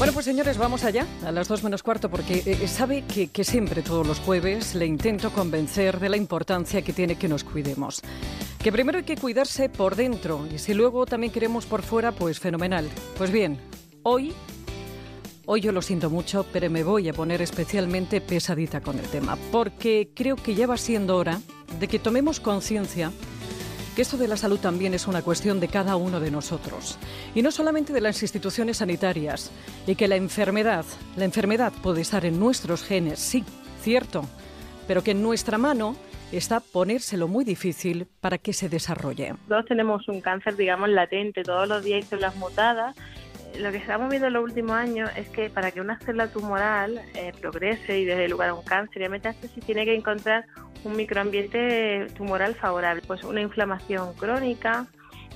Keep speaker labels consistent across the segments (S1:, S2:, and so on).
S1: Bueno, pues señores, vamos allá, a las dos menos cuarto, porque eh, eh, sabe que, que siempre, todos los jueves, le intento convencer de la importancia que tiene que nos cuidemos. Que primero hay que cuidarse por dentro, y si luego también queremos por fuera, pues fenomenal. Pues bien, hoy Hoy yo lo siento mucho, pero me voy a poner especialmente pesadita con el tema, porque creo que ya va siendo hora de que tomemos conciencia que esto de la salud también es una cuestión de cada uno de nosotros y no solamente de las instituciones sanitarias y que la enfermedad, la enfermedad puede estar en nuestros genes, sí, cierto, pero que en nuestra mano está ponérselo muy difícil para que se desarrolle.
S2: Todos tenemos un cáncer, digamos, latente, todos los días hay las mutadas lo que estamos viendo en los últimos años es que para que una célula tumoral eh, progrese y dé lugar a un cáncer y a metástasis tiene que encontrar un microambiente tumoral favorable, pues una inflamación crónica,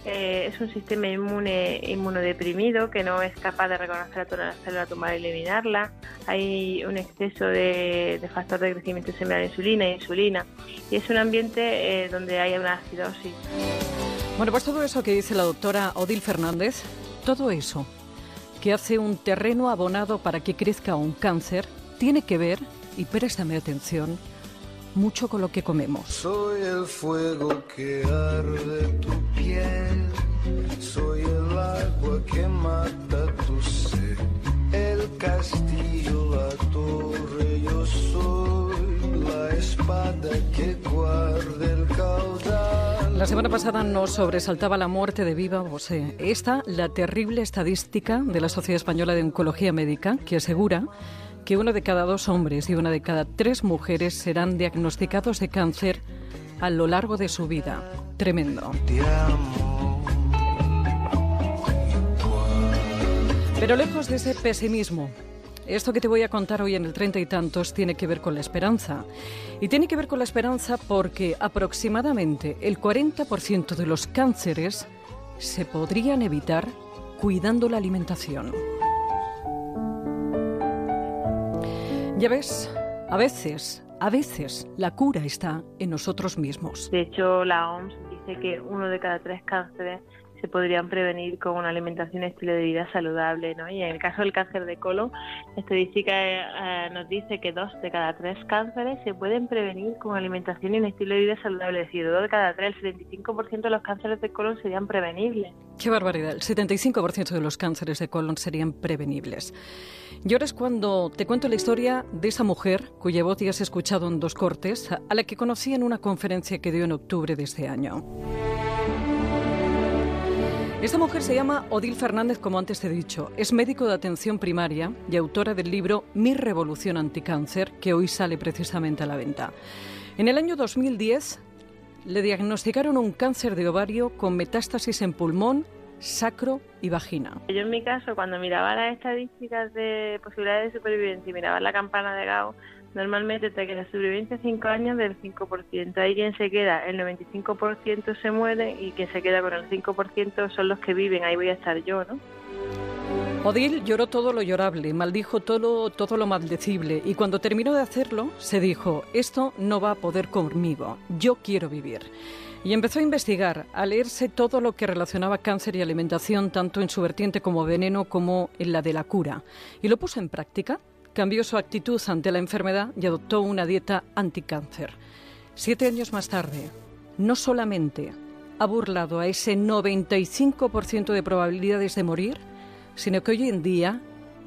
S2: eh, es un sistema inmune inmunodeprimido que no es capaz de reconocer a toda la célula tumoral y eliminarla. Hay un exceso de, factor de crecimiento seminal de insulina e insulina. Y es un ambiente eh, donde hay una acidosis.
S1: Bueno, pues todo eso que dice la doctora Odil Fernández, todo eso que hace un terreno abonado para que crezca un cáncer tiene que ver, y préstame atención, mucho con lo que comemos.
S3: Soy el fuego que arde tu piel, soy el agua que mata tu sed, el castillo, la torre, yo soy la espada que guarda el caudal.
S1: La semana pasada nos sobresaltaba la muerte de Viva Bosé. Esta, la terrible estadística de la Sociedad Española de Oncología Médica, que asegura que uno de cada dos hombres y una de cada tres mujeres serán diagnosticados de cáncer a lo largo de su vida. Tremendo. Pero lejos de ese pesimismo, esto que te voy a contar hoy en el treinta y tantos tiene que ver con la esperanza. Y tiene que ver con la esperanza porque aproximadamente el 40% de los cánceres se podrían evitar cuidando la alimentación. Ya ves, a veces, a veces la cura está en nosotros mismos.
S2: De hecho, la OMS dice que uno de cada tres cánceres se podrían prevenir con una alimentación y estilo de vida saludable, ¿no? Y en el caso del cáncer de colon, la estadística eh, nos dice que dos de cada tres cánceres se pueden prevenir con alimentación y un estilo de vida saludable, es decir, dos de cada tres, el 75% de los cánceres de colon serían prevenibles.
S1: Qué barbaridad, el 75% de los cánceres de colon serían prevenibles. Y ahora es cuando te cuento la historia de esa mujer, cuya voz ya has escuchado en dos cortes, a la que conocí en una conferencia que dio en octubre de este año. Esta mujer se llama Odil Fernández, como antes te he dicho. Es médico de atención primaria y autora del libro Mi Revolución Anticáncer, que hoy sale precisamente a la venta. En el año 2010 le diagnosticaron un cáncer de ovario con metástasis en pulmón, sacro y vagina.
S2: Yo en mi caso, cuando miraba las estadísticas de posibilidades de supervivencia y miraba la campana de Gauss, Normalmente te queda sobrevivencia 5 años del 5%. Hay quien se queda, el 95% se muere y quien se queda con el 5% son los que viven. Ahí voy a estar yo, ¿no?
S1: Odil lloró todo lo llorable, maldijo todo, todo lo maldecible y cuando terminó de hacerlo se dijo, esto no va a poder conmigo, yo quiero vivir. Y empezó a investigar, a leerse todo lo que relacionaba cáncer y alimentación, tanto en su vertiente como veneno como en la de la cura. Y lo puso en práctica cambió su actitud ante la enfermedad y adoptó una dieta anticáncer. Siete años más tarde, no solamente ha burlado a ese 95% de probabilidades de morir, sino que hoy en día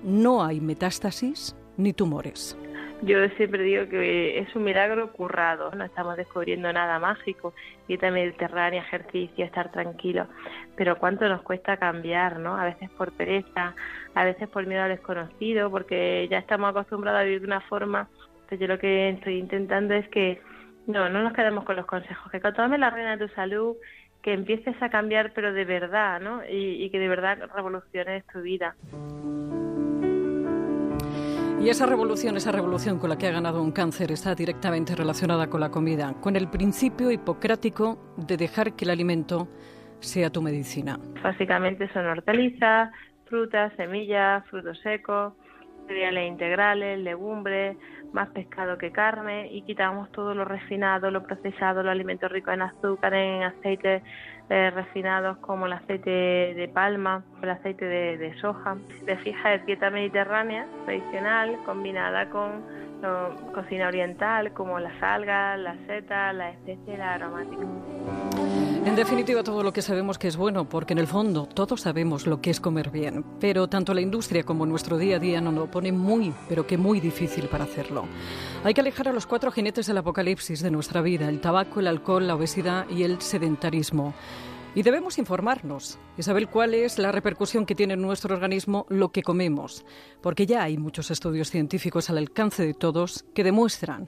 S1: no hay metástasis ni tumores.
S2: Yo siempre digo que es un milagro currado, no estamos descubriendo nada mágico, dieta mediterránea, ejercicio, estar tranquilo, pero cuánto nos cuesta cambiar, ¿no? A veces por pereza, a veces por miedo al desconocido, porque ya estamos acostumbrados a vivir de una forma, pues yo lo que estoy intentando es que no, no nos quedemos con los consejos, que tomes la reina de tu salud, que empieces a cambiar pero de verdad, ¿no? Y, y que de verdad revoluciones tu vida.
S1: Y esa revolución, esa revolución con la que ha ganado un cáncer está directamente relacionada con la comida, con el principio hipocrático de dejar que el alimento sea tu medicina.
S2: Básicamente son hortalizas, frutas, semillas, frutos secos, cereales integrales, legumbres, más pescado que carne y quitamos todo lo refinado, lo procesado, los alimentos ricos en azúcar, en aceites eh, refinados como el aceite de palma, el aceite de, soja. De fija de dieta mediterránea tradicional combinada con cocina oriental como las algas, las setas, las especies, las aromáticas.
S1: En definitiva, todo lo que sabemos que es bueno, porque en el fondo todos sabemos lo que es comer bien, pero tanto la industria como nuestro día a día nos lo pone muy, pero que muy difícil para hacerlo. Hay que alejar a los cuatro jinetes del apocalipsis de nuestra vida, el tabaco, el alcohol, la obesidad y el sedentarismo. Y debemos informarnos y saber cuál es la repercusión que tiene en nuestro organismo lo que comemos, porque ya hay muchos estudios científicos al alcance de todos que demuestran,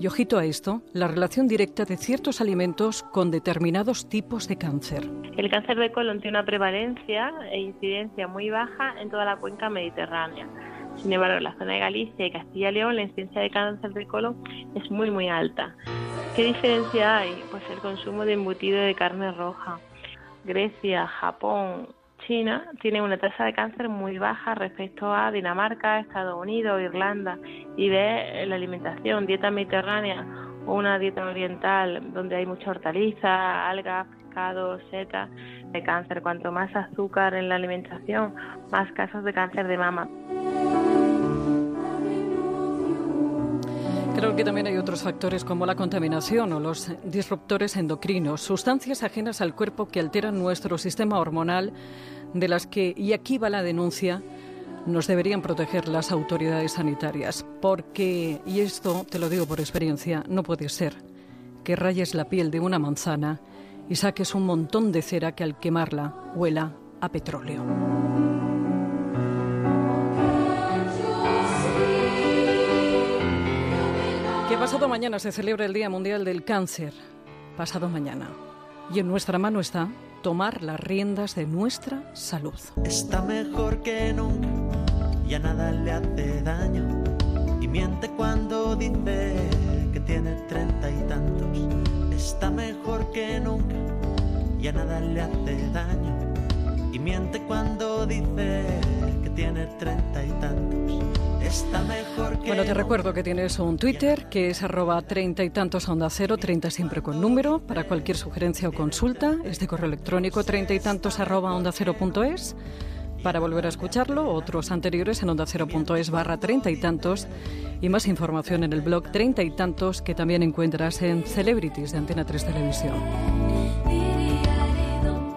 S1: y ojito a esto, la relación directa de ciertos alimentos con determinados tipos de cáncer.
S2: El cáncer de colon tiene una prevalencia e incidencia muy baja en toda la cuenca mediterránea. Sin embargo, en la zona de Galicia y Castilla y León la incidencia de cáncer de colon es muy muy alta. ¿Qué diferencia hay? Pues el consumo de embutido de carne roja, Grecia, Japón, China tienen una tasa de cáncer muy baja respecto a Dinamarca, Estados Unidos, Irlanda y de la alimentación, dieta mediterránea o una dieta oriental donde hay mucha hortaliza, algas, pescado, setas, de cáncer. Cuanto más azúcar en la alimentación, más casos de cáncer de mama.
S1: Creo que también hay otros factores como la contaminación o los disruptores endocrinos, sustancias ajenas al cuerpo que alteran nuestro sistema hormonal, de las que, y aquí va la denuncia, nos deberían proteger las autoridades sanitarias. Porque, y esto te lo digo por experiencia, no puede ser que rayes la piel de una manzana y saques un montón de cera que al quemarla huela a petróleo. Pasado mañana se celebra el Día Mundial del Cáncer. Pasado mañana. Y en nuestra mano está tomar las riendas de nuestra salud.
S4: Está mejor que nunca, ya nada le hace daño. Y miente cuando dice que tiene treinta y tantos. Está mejor que nunca, ya nada le hace daño. Y miente cuando dice que tiene treinta y tantos.
S1: Bueno, te recuerdo que tienes un Twitter que es arroba treinta y tantos onda cero, treinta siempre con número, para cualquier sugerencia o consulta. Es de correo electrónico treinta y tantos arroba onda cero punto es. Para volver a escucharlo, otros anteriores en onda cero punto es barra treinta y tantos y más información en el blog treinta y tantos que también encuentras en Celebrities de Antena 3 Televisión.